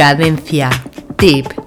Cadencia. Tip.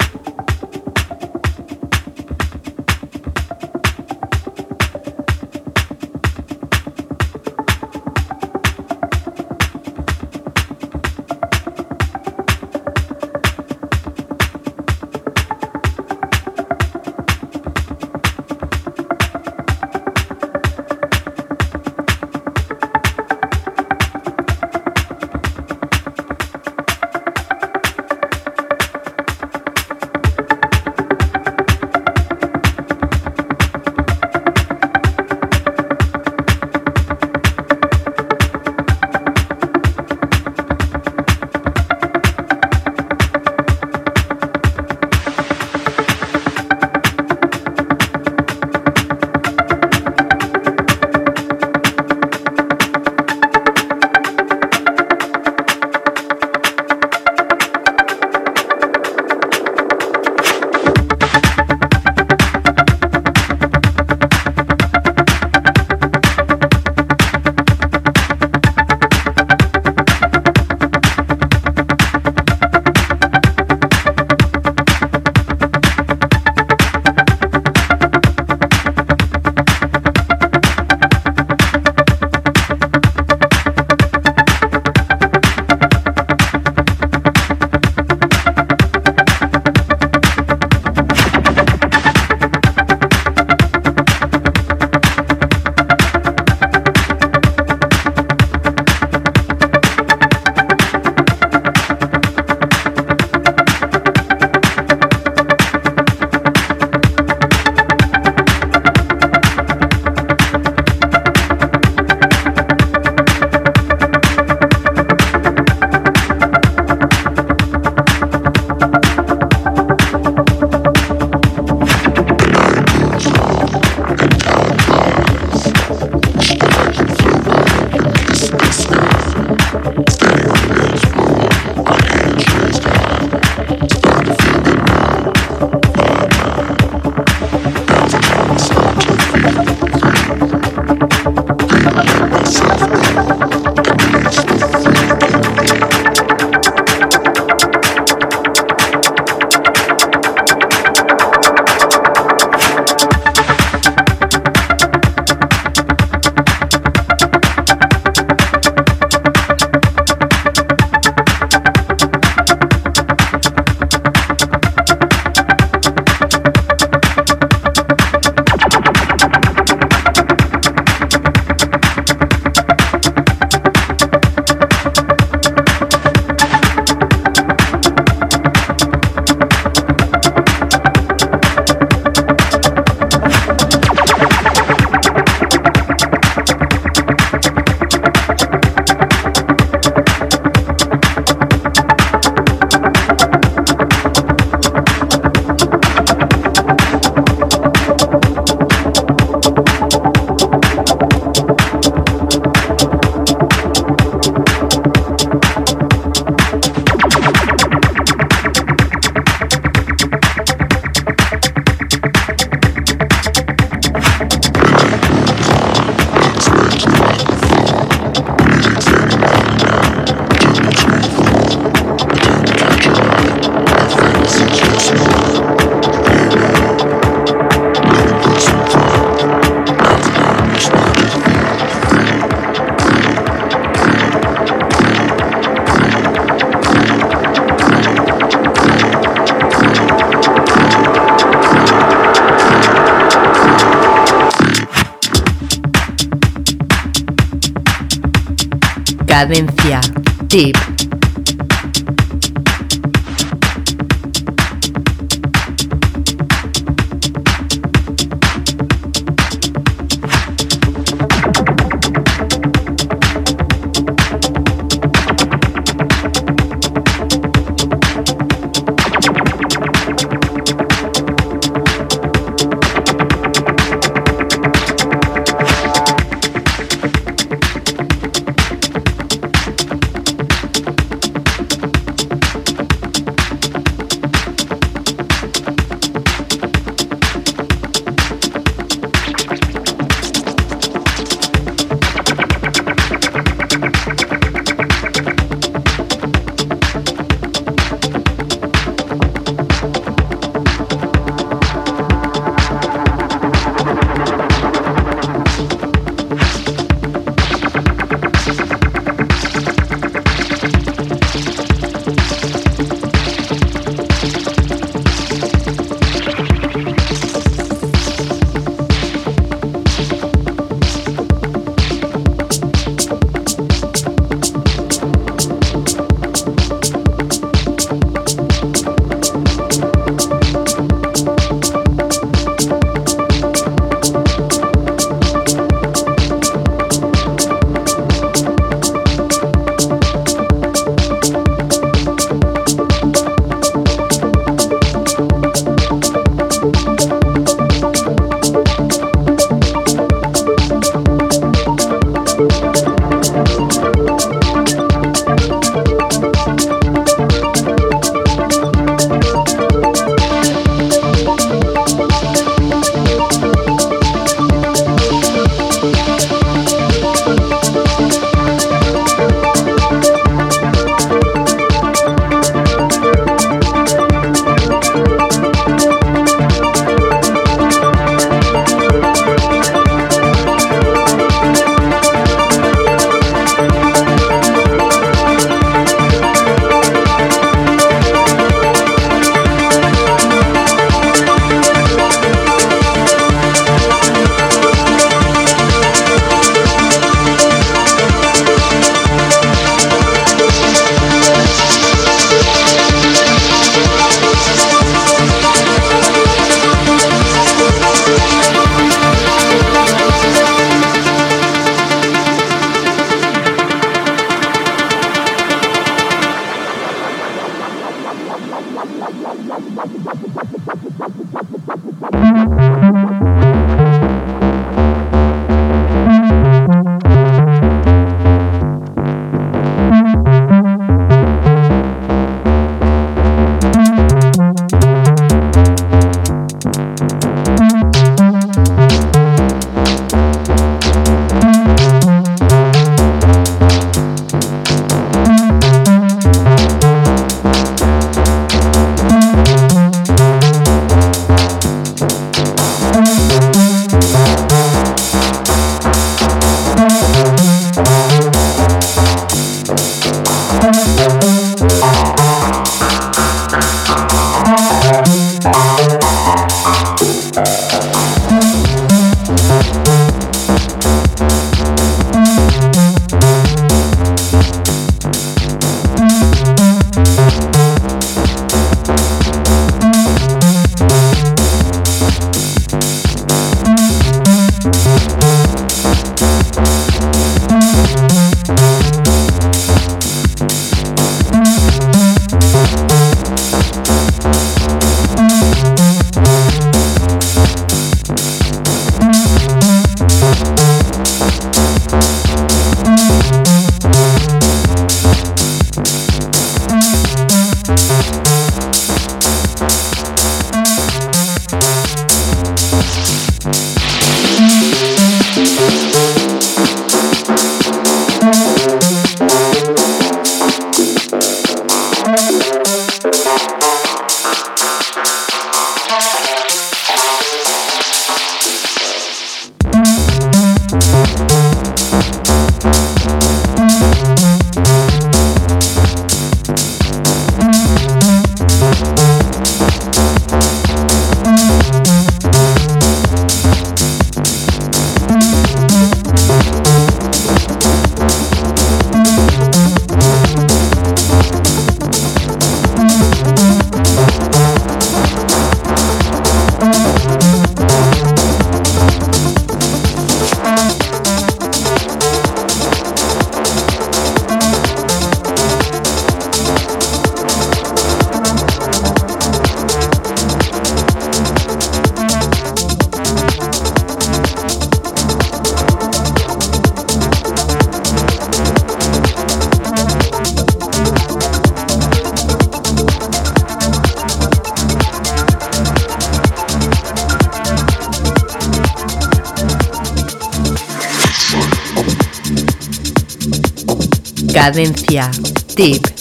Cadencia. Tip.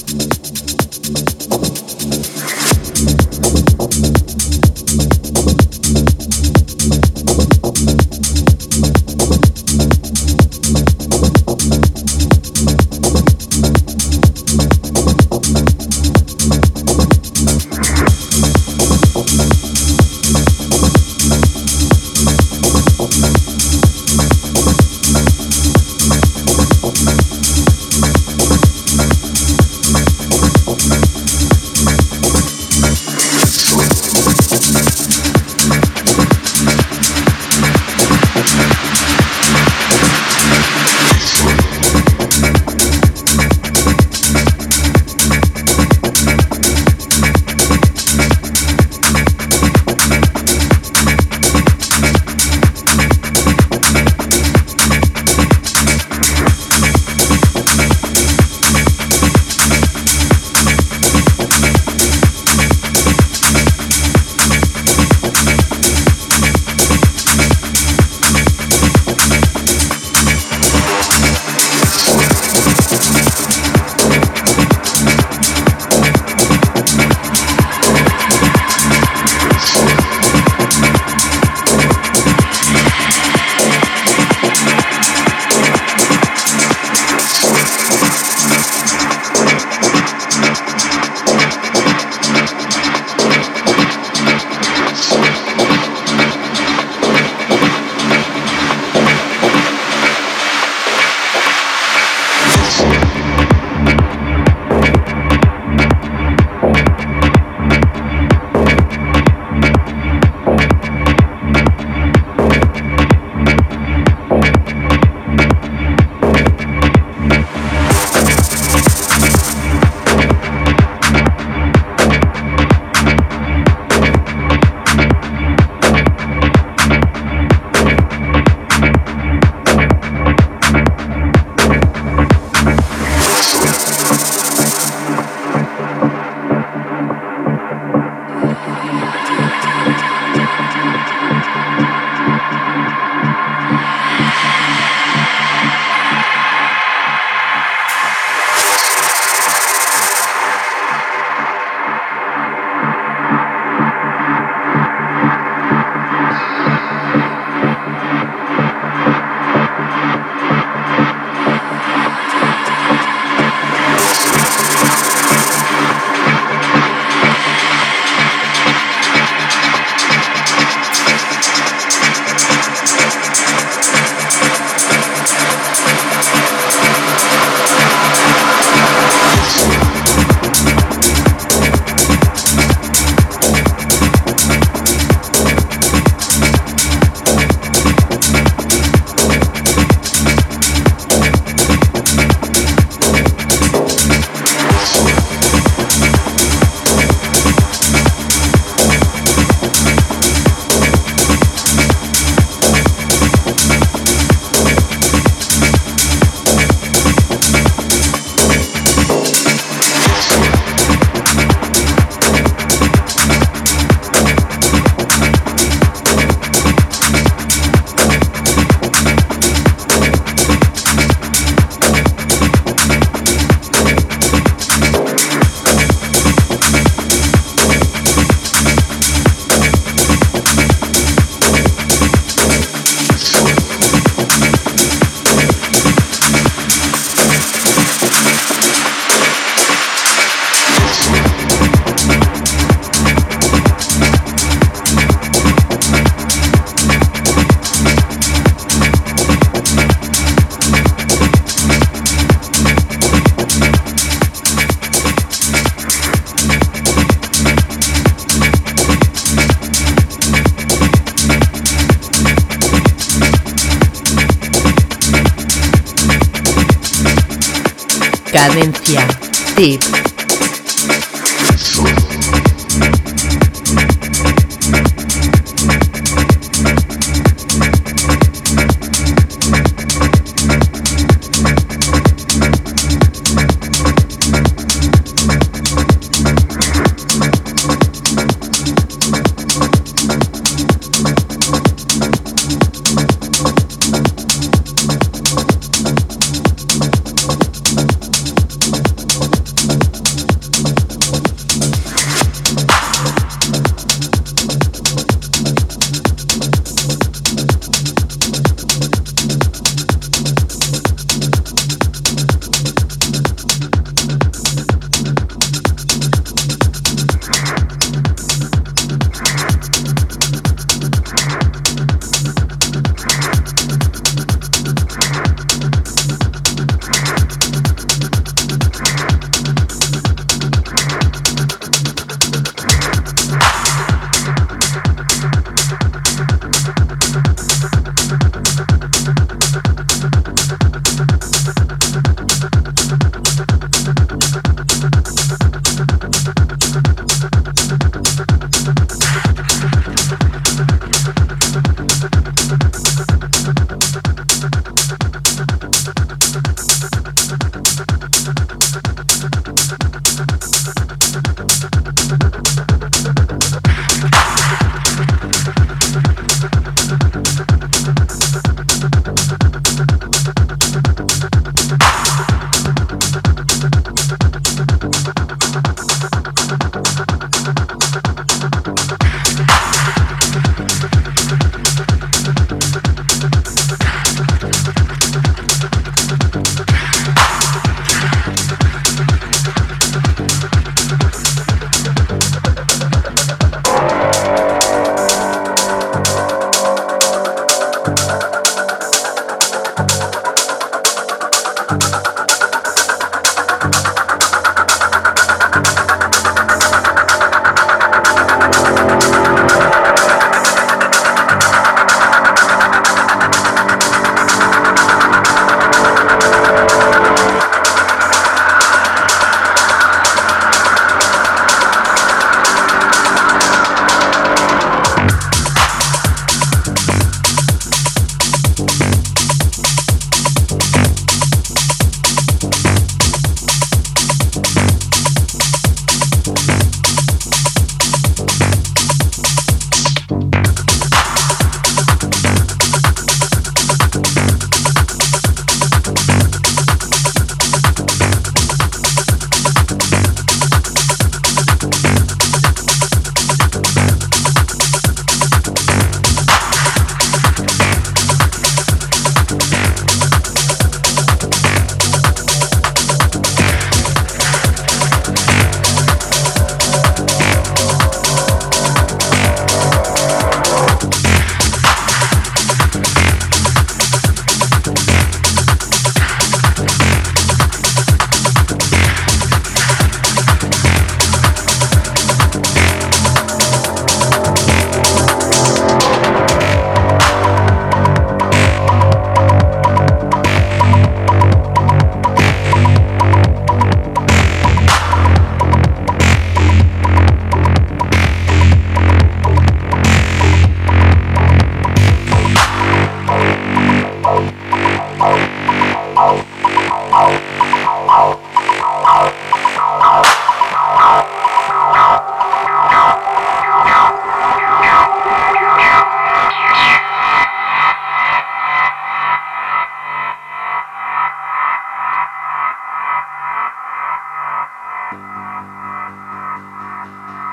Cadencia. Tip.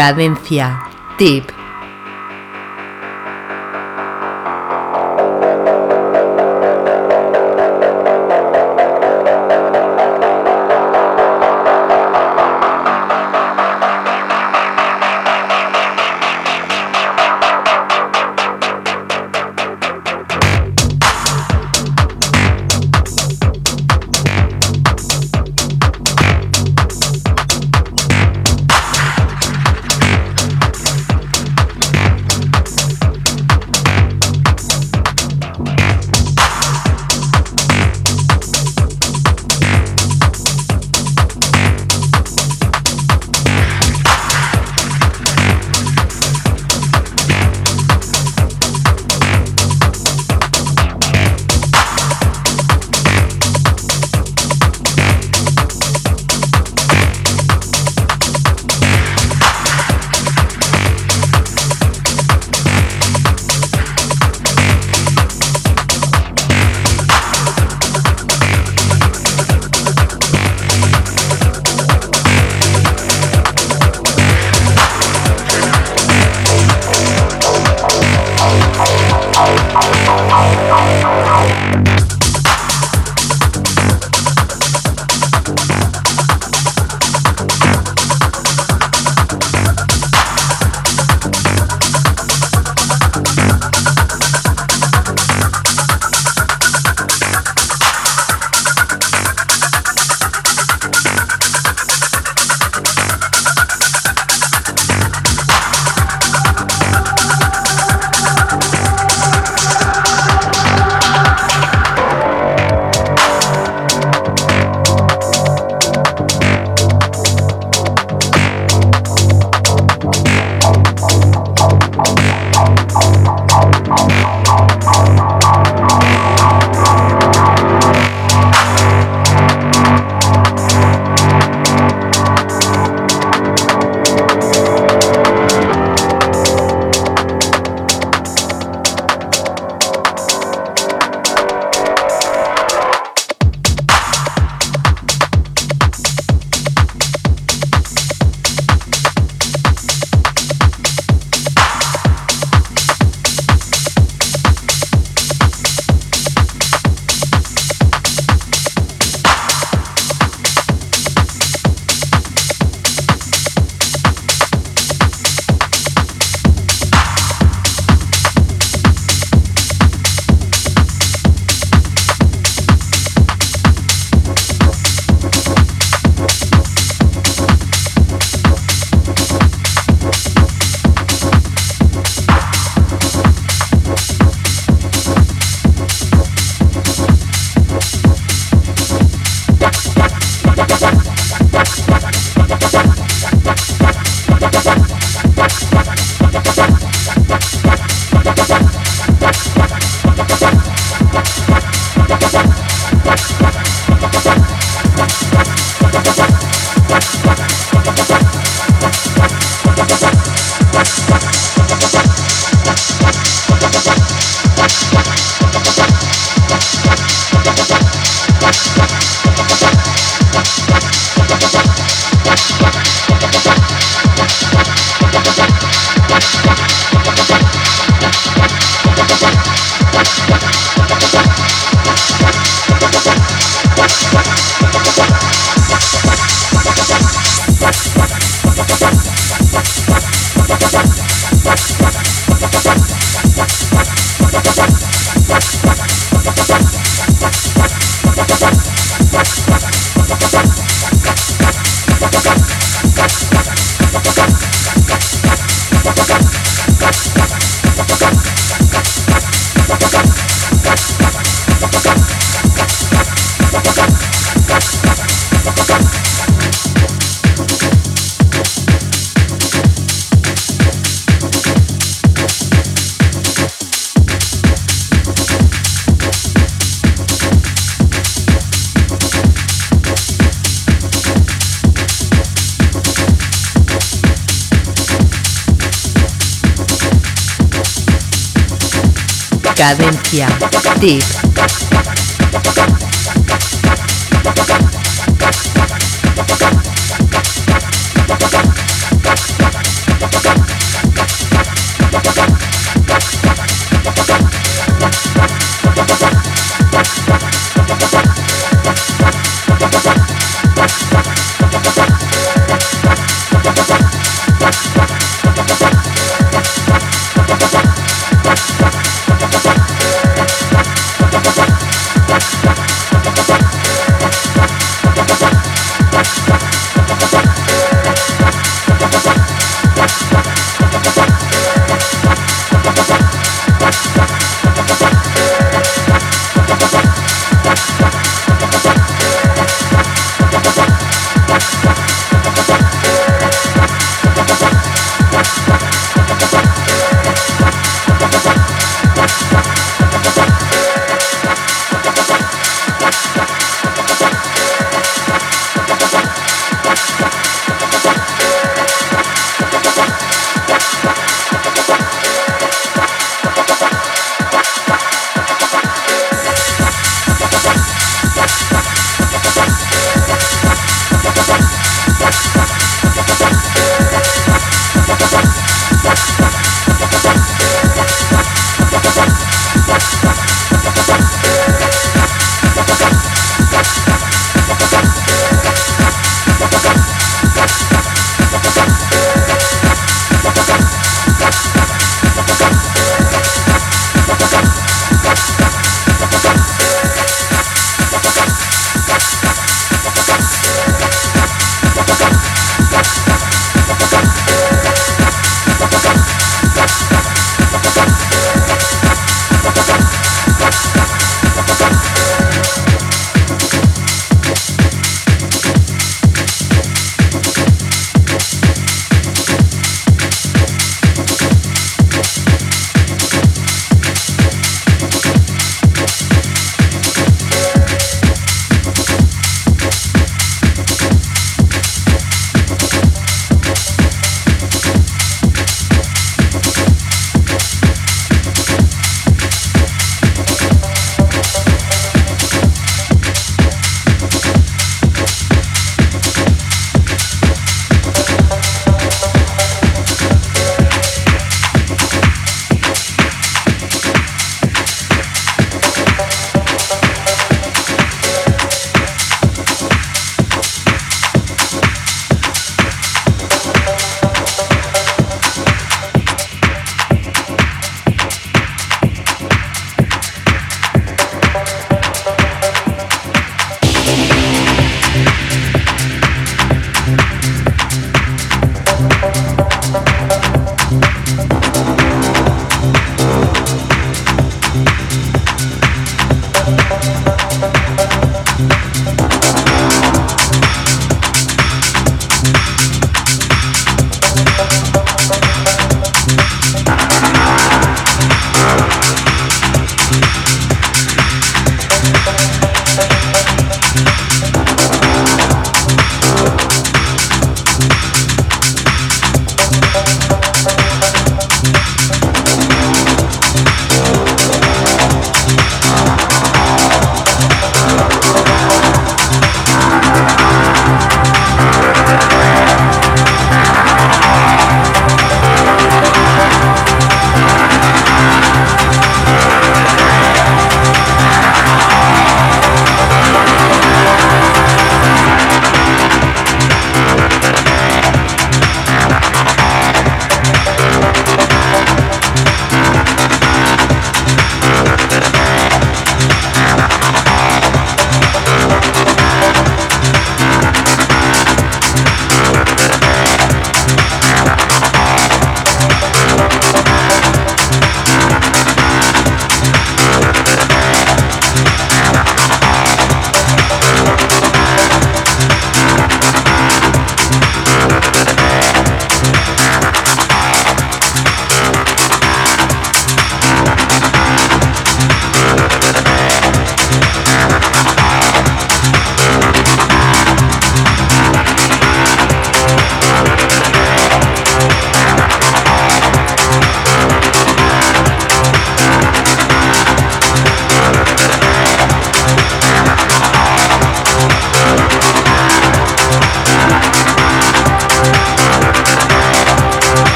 Cadencia. Tip. Cadencia. Tip.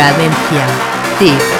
Cadencia. Tip.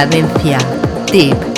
Cadencia. Tip.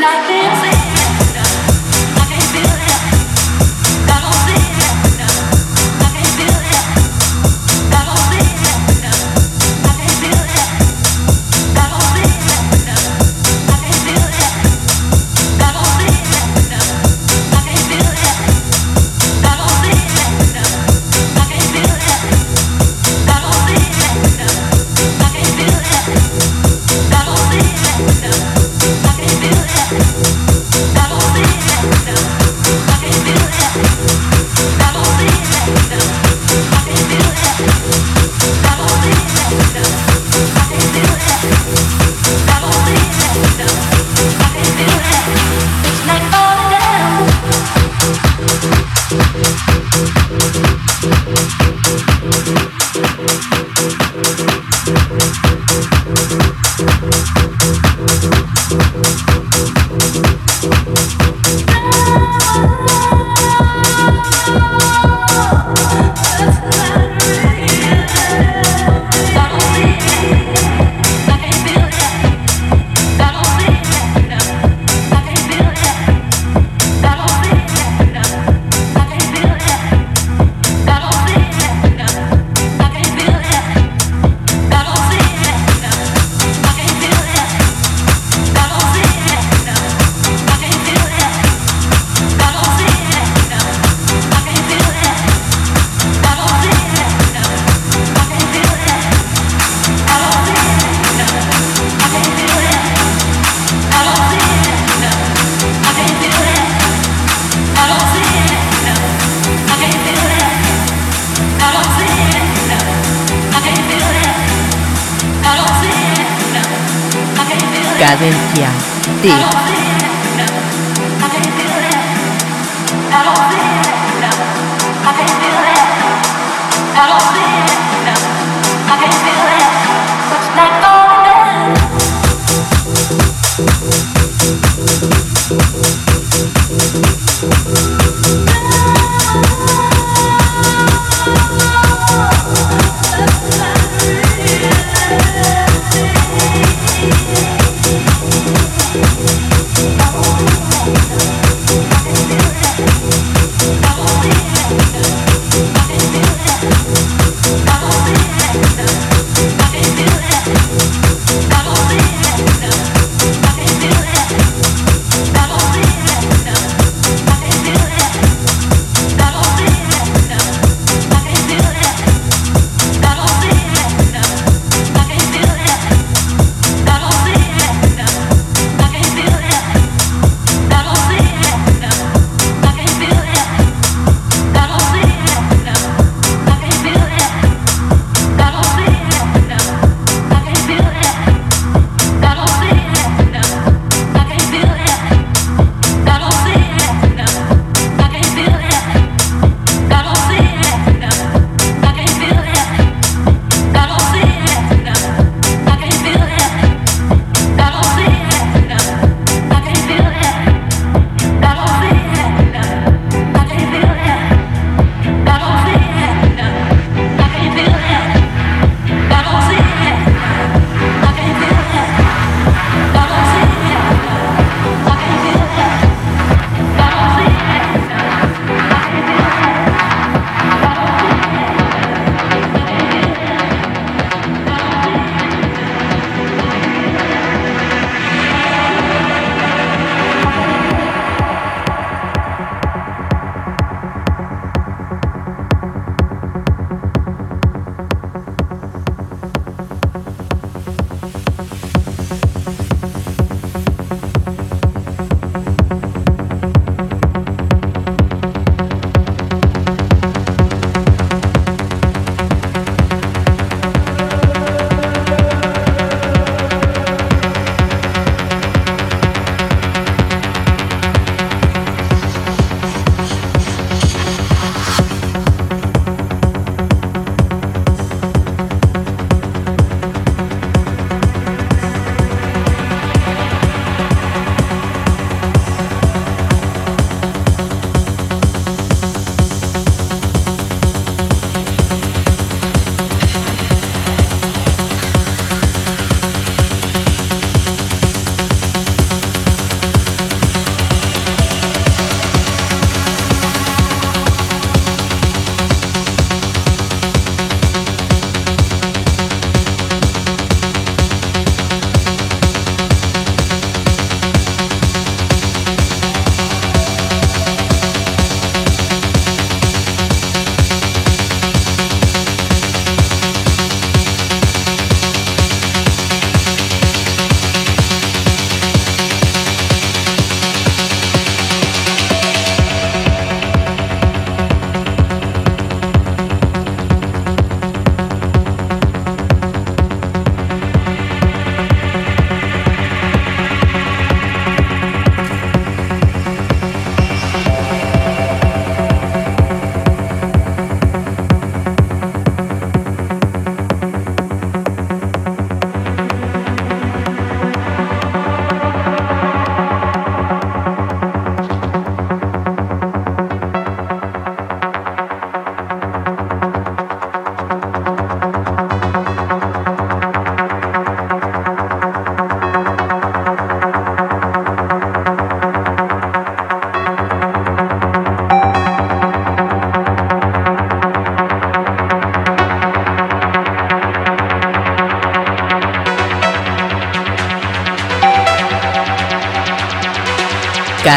nothing. Cadencia. Tips.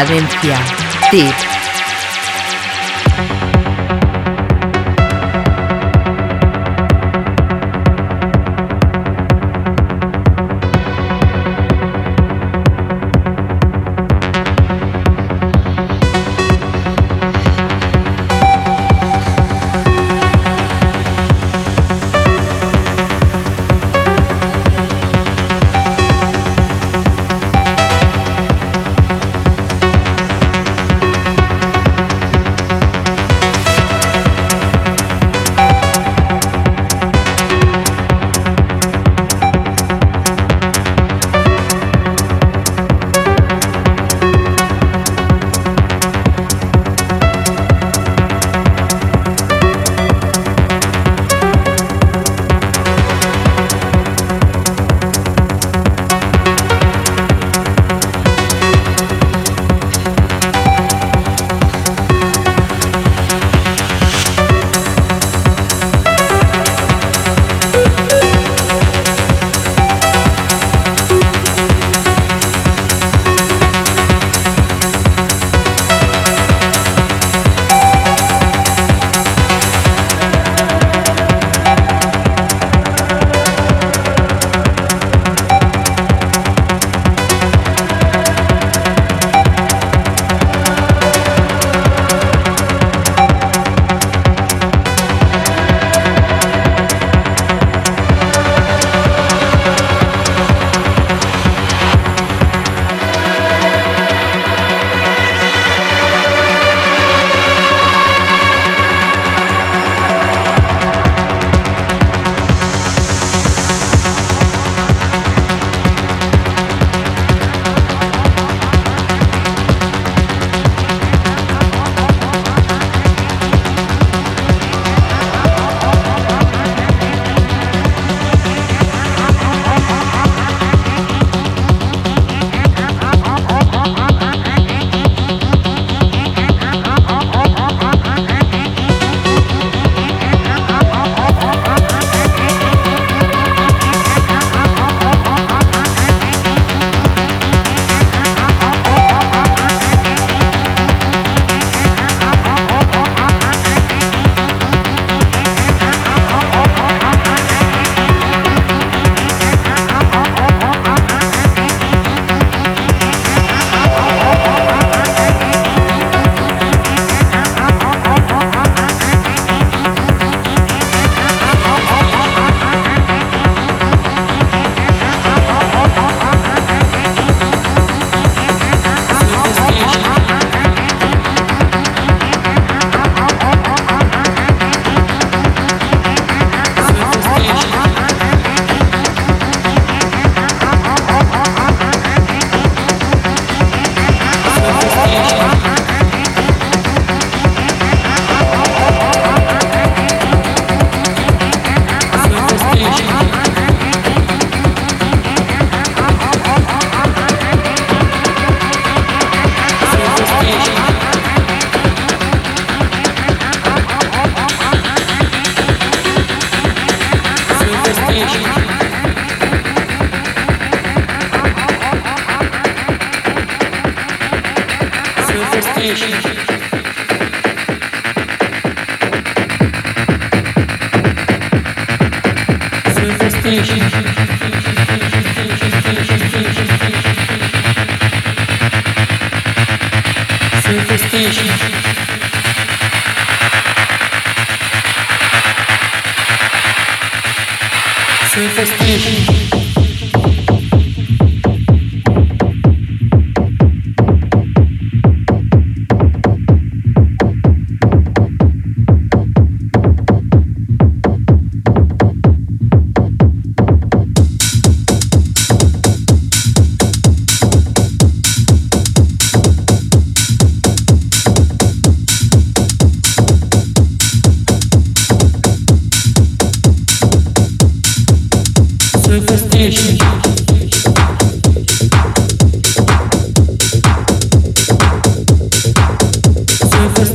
Cadencia.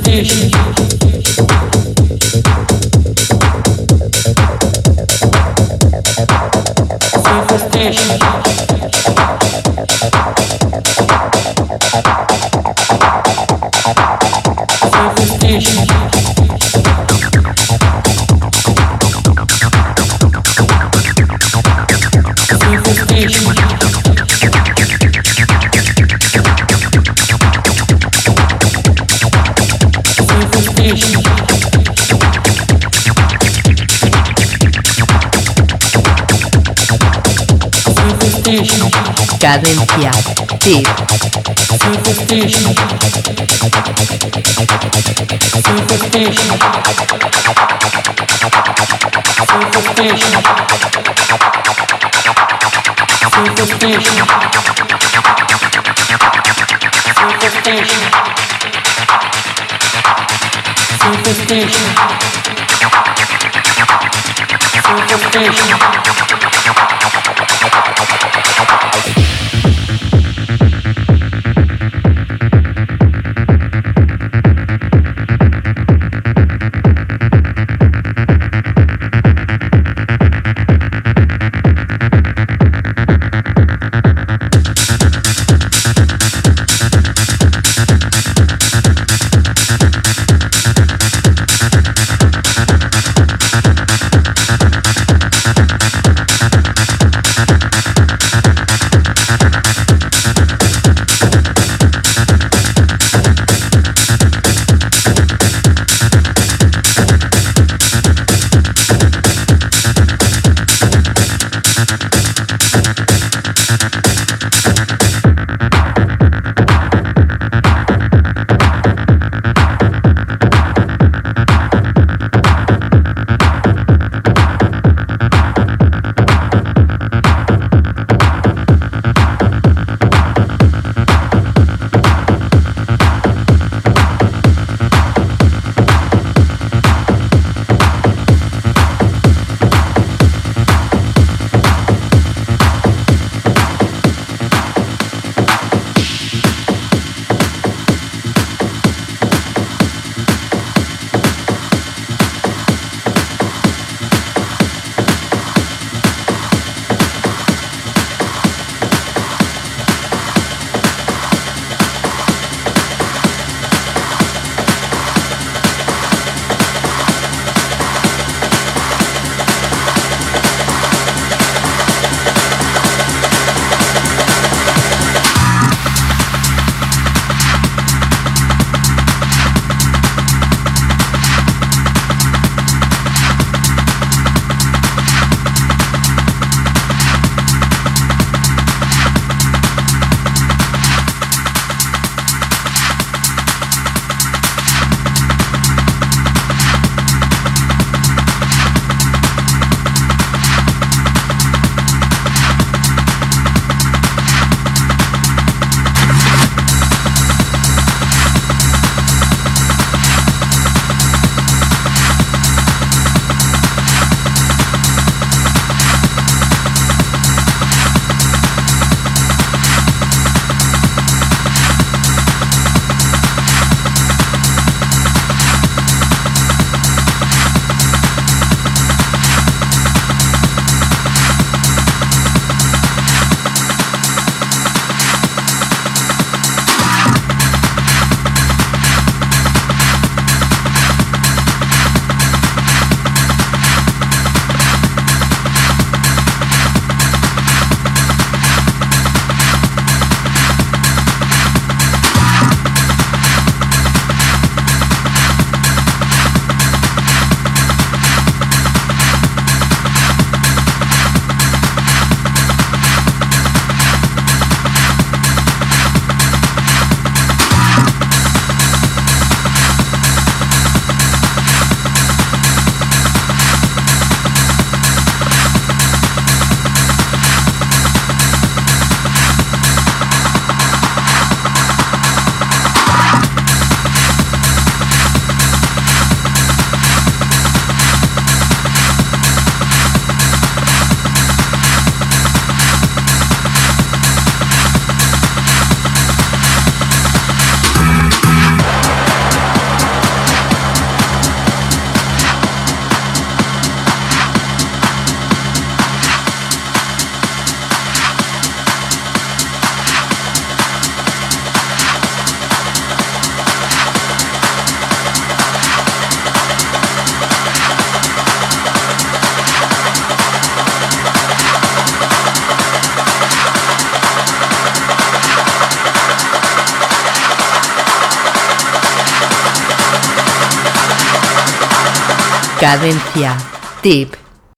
mexe. Surface station. cadenciada. Tip. Superstition. Superstition. Superstition. Superstition. Superstition. Superstition. Superstition. Thank you. Tip.